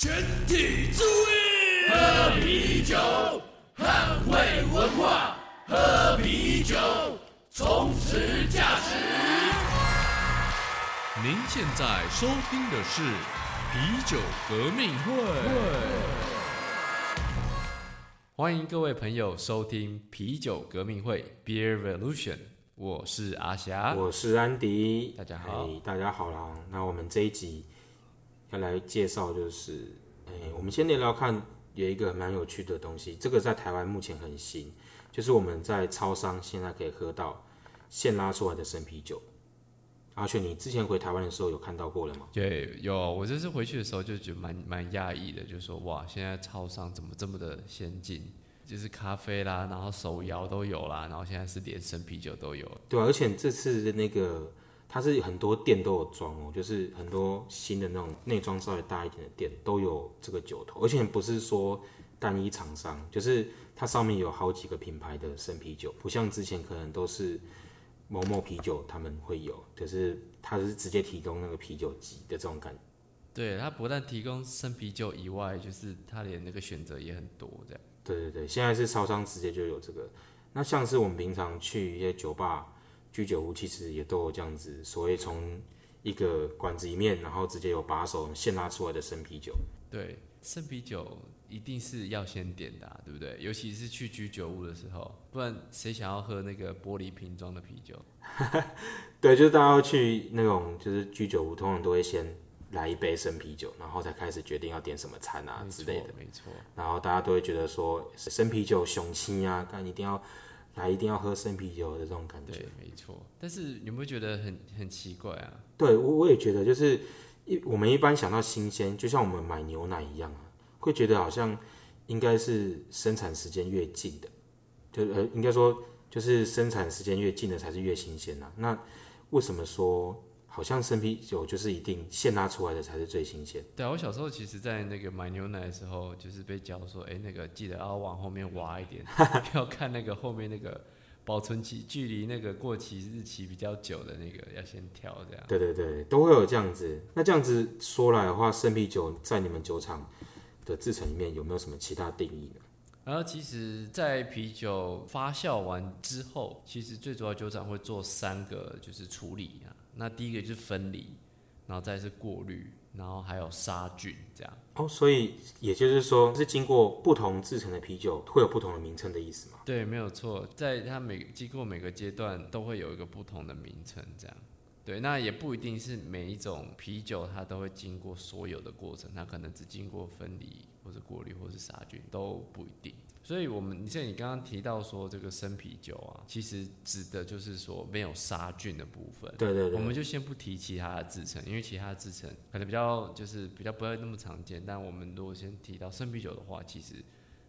全体注意，喝啤酒，捍卫文化，喝啤酒，充实价值。您现在收听的是啤酒革命会。欢迎各位朋友收听啤酒革命会 Beer Revolution，我是阿霞，我是安迪，大家好，大家好啦。那我们这一集要来介绍，就是哎，我们先聊聊看，有一个蛮有趣的东西，这个在台湾目前很新，就是我们在超商现在可以喝到现拉出来的生啤酒。阿雪，你之前回台湾的时候有看到过了吗？对，有。我这次回去的时候就觉得蛮蛮讶异的，就是说哇，现在超商怎么这么的先进？就是咖啡啦，然后手摇都有啦，然后现在是连生啤酒都有。对，而且这次的那个它是很多店都有装哦，就是很多新的那种内装稍微大一点的店都有这个酒头，而且不是说单一厂商，就是它上面有好几个品牌的生啤酒，不像之前可能都是。某某啤酒他们会有，可是它是直接提供那个啤酒机的这种感觉。对它不但提供生啤酒以外，就是它连那个选择也很多这样。对对对，现在是超商直接就有这个。那像是我们平常去一些酒吧、居酒屋，其实也都有这样子，所谓从一个管子里面，然后直接有把手现拉出来的生啤酒。对，生啤酒。一定是要先点的，对不对？尤其是去居酒屋的时候，不然谁想要喝那个玻璃瓶装的啤酒？对，就是大家要去那种就是居酒屋，通常都会先来一杯生啤酒，然后才开始决定要点什么餐啊之类的。没错。然后大家都会觉得说生啤酒雄心啊，但一定要来，一定要喝生啤酒的这种感觉。对，没错。但是你不会觉得很很奇怪啊？对，我我也觉得，就是一我们一般想到新鲜，就像我们买牛奶一样啊。会觉得好像应该是生产时间越近的，就呃应该说就是生产时间越近的才是越新鲜呐。那为什么说好像生啤酒就是一定现拉出来的才是最新鲜？对啊，我小时候其实，在那个买牛奶的时候，就是被教说，哎，那个记得要往后面挖一点，要看那个后面那个保存期距离那个过期日期比较久的那个要先挑这样。对对对，都会有这样子。那这样子说来的话，生啤酒在你们酒厂。的制成里面有没有什么其他定义呢？然后其实，在啤酒发酵完之后，其实最主要酒厂会做三个，就是处理啊。那第一个就是分离，然后再是过滤，然后还有杀菌这样。哦，所以也就是说，是经过不同制成的啤酒会有不同的名称的意思吗？对，没有错，在它每经过每个阶段都会有一个不同的名称这样。对，那也不一定是每一种啤酒它都会经过所有的过程，它可能只经过分离或者过滤或是杀菌都不一定。所以，我们你像你刚刚提到说这个生啤酒啊，其实指的就是说没有杀菌的部分。对对对。我们就先不提其他的制成，因为其他的制成可能比较就是比较不会那么常见。但我们如果先提到生啤酒的话，其实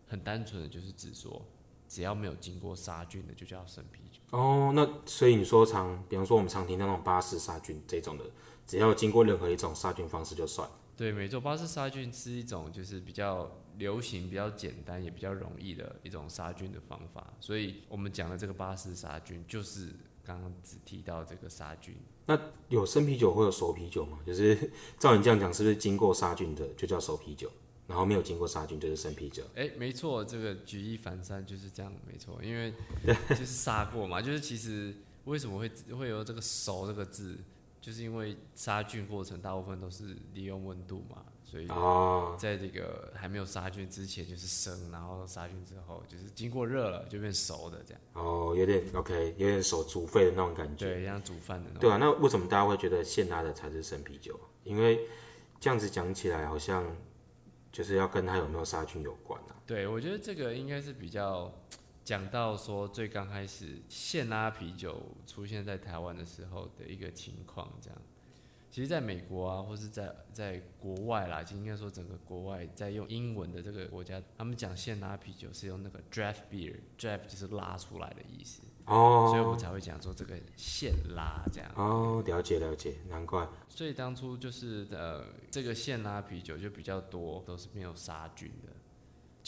很单纯的就是指说。只要没有经过杀菌的，就叫生啤酒。哦，那所以你说常，比方说我们常听那种巴氏杀菌这种的，只要经过任何一种杀菌方式就算。对，没错，巴氏杀菌是一种就是比较流行、比较简单也比较容易的一种杀菌的方法。所以我们讲的这个巴氏杀菌，就是刚刚只提到这个杀菌。那有生啤酒会有熟啤酒吗？就是 照你这样讲，是不是经过杀菌的就叫熟啤酒？然后没有经过杀菌就是生啤酒。哎，没错，这个举一反三就是这样，没错，因为 就是杀过嘛，就是其实为什么会会有这个熟这个字，就是因为杀菌过程大部分都是利用温度嘛，所以在这个还没有杀菌之前就是生，然后杀菌之后就是经过热了就变熟的这样。哦，有点 OK，有点手煮沸的那种感觉。对，像煮饭的那种。对啊，那为什么大家会觉得现拉的才是生啤酒？因为这样子讲起来好像。就是要跟它有没有杀菌有关啊。对，我觉得这个应该是比较讲到说最刚开始现拉啤酒出现在台湾的时候的一个情况，这样。其实，在美国啊，或是在在国外啦，就应该说整个国外在用英文的这个国家，他们讲现拉啤酒是用那个 draft beer，draft 就是拉出来的意思。哦，所以我们才会讲说这个现拉这样。哦，了解了解，难怪。所以当初就是呃，这个现拉啤酒就比较多，都是没有杀菌的。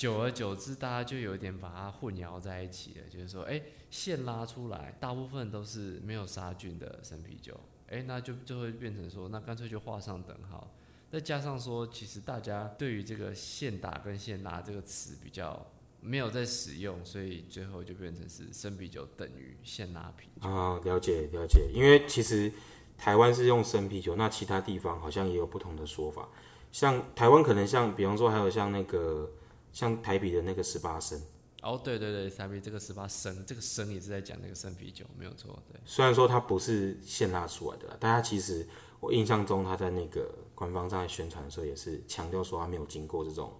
久而久之，大家就有点把它混淆在一起了，就是说，哎，现拉出来大部分都是没有杀菌的生啤酒，哎，那就就会变成说，那干脆就画上等号。再加上说，其实大家对于这个现打跟现拉这个词比较没有在使用，所以最后就变成是生啤酒等于现拉啤酒。啊、了解了解，因为其实台湾是用生啤酒，那其他地方好像也有不同的说法。像台湾可能像，比方说还有像那个像台啤的那个十八升，哦，对对对，台啤这个十八升，这个升也是在讲那个生啤酒，没有错。对，虽然说它不是现拉出来的啦，但它其实我印象中它在那个官方上宣传的时候也是强调说它没有经过这种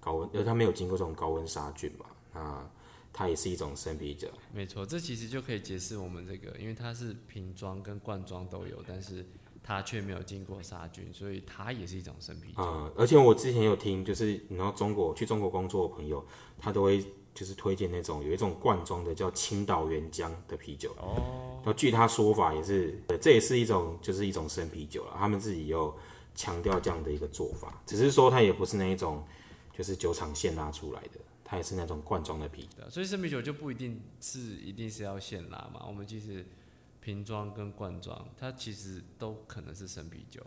高温，呃，它没有经过这种高温杀菌嘛，那它也是一种生啤酒。没错，这其实就可以解释我们这个，因为它是瓶装跟罐装都有，但是它却没有经过杀菌，所以它也是一种生啤酒。呃，而且我之前有听，就是你知道中国去中国工作的朋友，他都会就是推荐那种有一种罐装的叫青岛原浆的啤酒。哦。据他说法也是，呃这也是一种就是一种生啤酒了。他们自己有强调这样的一个做法，只是说它也不是那一种就是酒厂现拉出来的，它也是那种罐装的啤酒。所以生啤酒就不一定是一定是要现拉嘛，我们其实瓶装跟罐装，它其实都可能是生啤酒，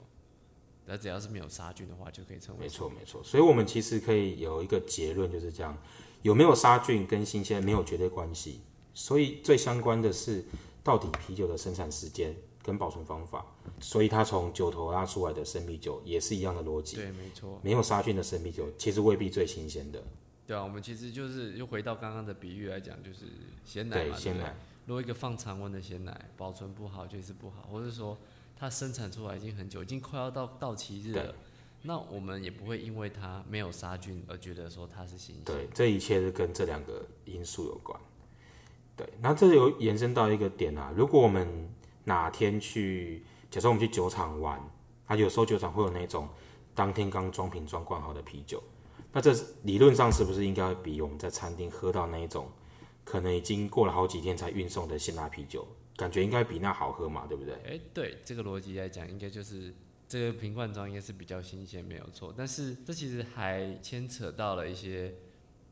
那只要是没有杀菌的话，就可以称为没错没错，所以我们其实可以有一个结论，就是这样，有没有杀菌跟新鲜没有绝对关系，所以最相关的是到底啤酒的生产时间跟保存方法，所以它从酒头拉出来的生啤酒也是一样的逻辑，对，没错，没有杀菌的生啤酒其实未必最新鲜的，对啊，我们其实就是又回到刚刚的比喻来讲，就是鲜奶鲜奶，如果一个放常温的鲜奶保存不好就是不好，或者说它生产出来已经很久，已经快要到到期日了，那我们也不会因为它没有杀菌而觉得说它是新鲜。对，这一切是跟这两个因素有关。对，那这有延伸到一个点啊，如果我们哪天去，假设我们去酒厂玩，啊，有时候酒厂会有那种当天刚装瓶装罐好的啤酒，那这理论上是不是应该比我们在餐厅喝到那一种可能已经过了好几天才运送的现拉啤酒，感觉应该比那好喝嘛，对不对？哎、对这个逻辑来讲，应该就是这个瓶罐装应该是比较新鲜，没有错。但是这其实还牵扯到了一些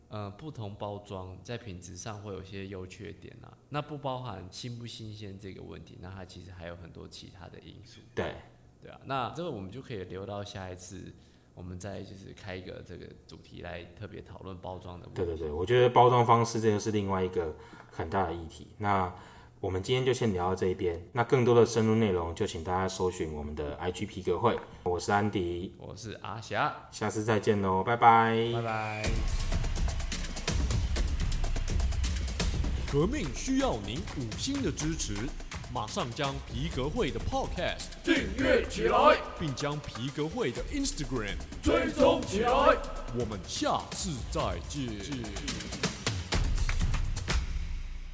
呃不同包装在品质上会有一些优缺点啊。那不包含新不新鲜这个问题，那它其实还有很多其他的因素。对，对啊，那这个我们就可以留到下一次，我们再就是开一个这个主题来特别讨论包装的问题。对对对，我觉得包装方式这个是另外一个很大的议题。那我们今天就先聊到这一边，那更多的深入内容就请大家搜寻我们的 IG 皮革会。我是安迪，我是阿霞，下次再见喽，拜拜。拜拜。革命需要您五星的支持，马上将皮革会的 Podcast 订阅起来，并将皮革会的 Instagram，追踪起来。我们下次再见。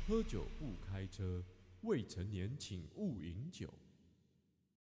喝酒不开车，未成年请勿饮酒。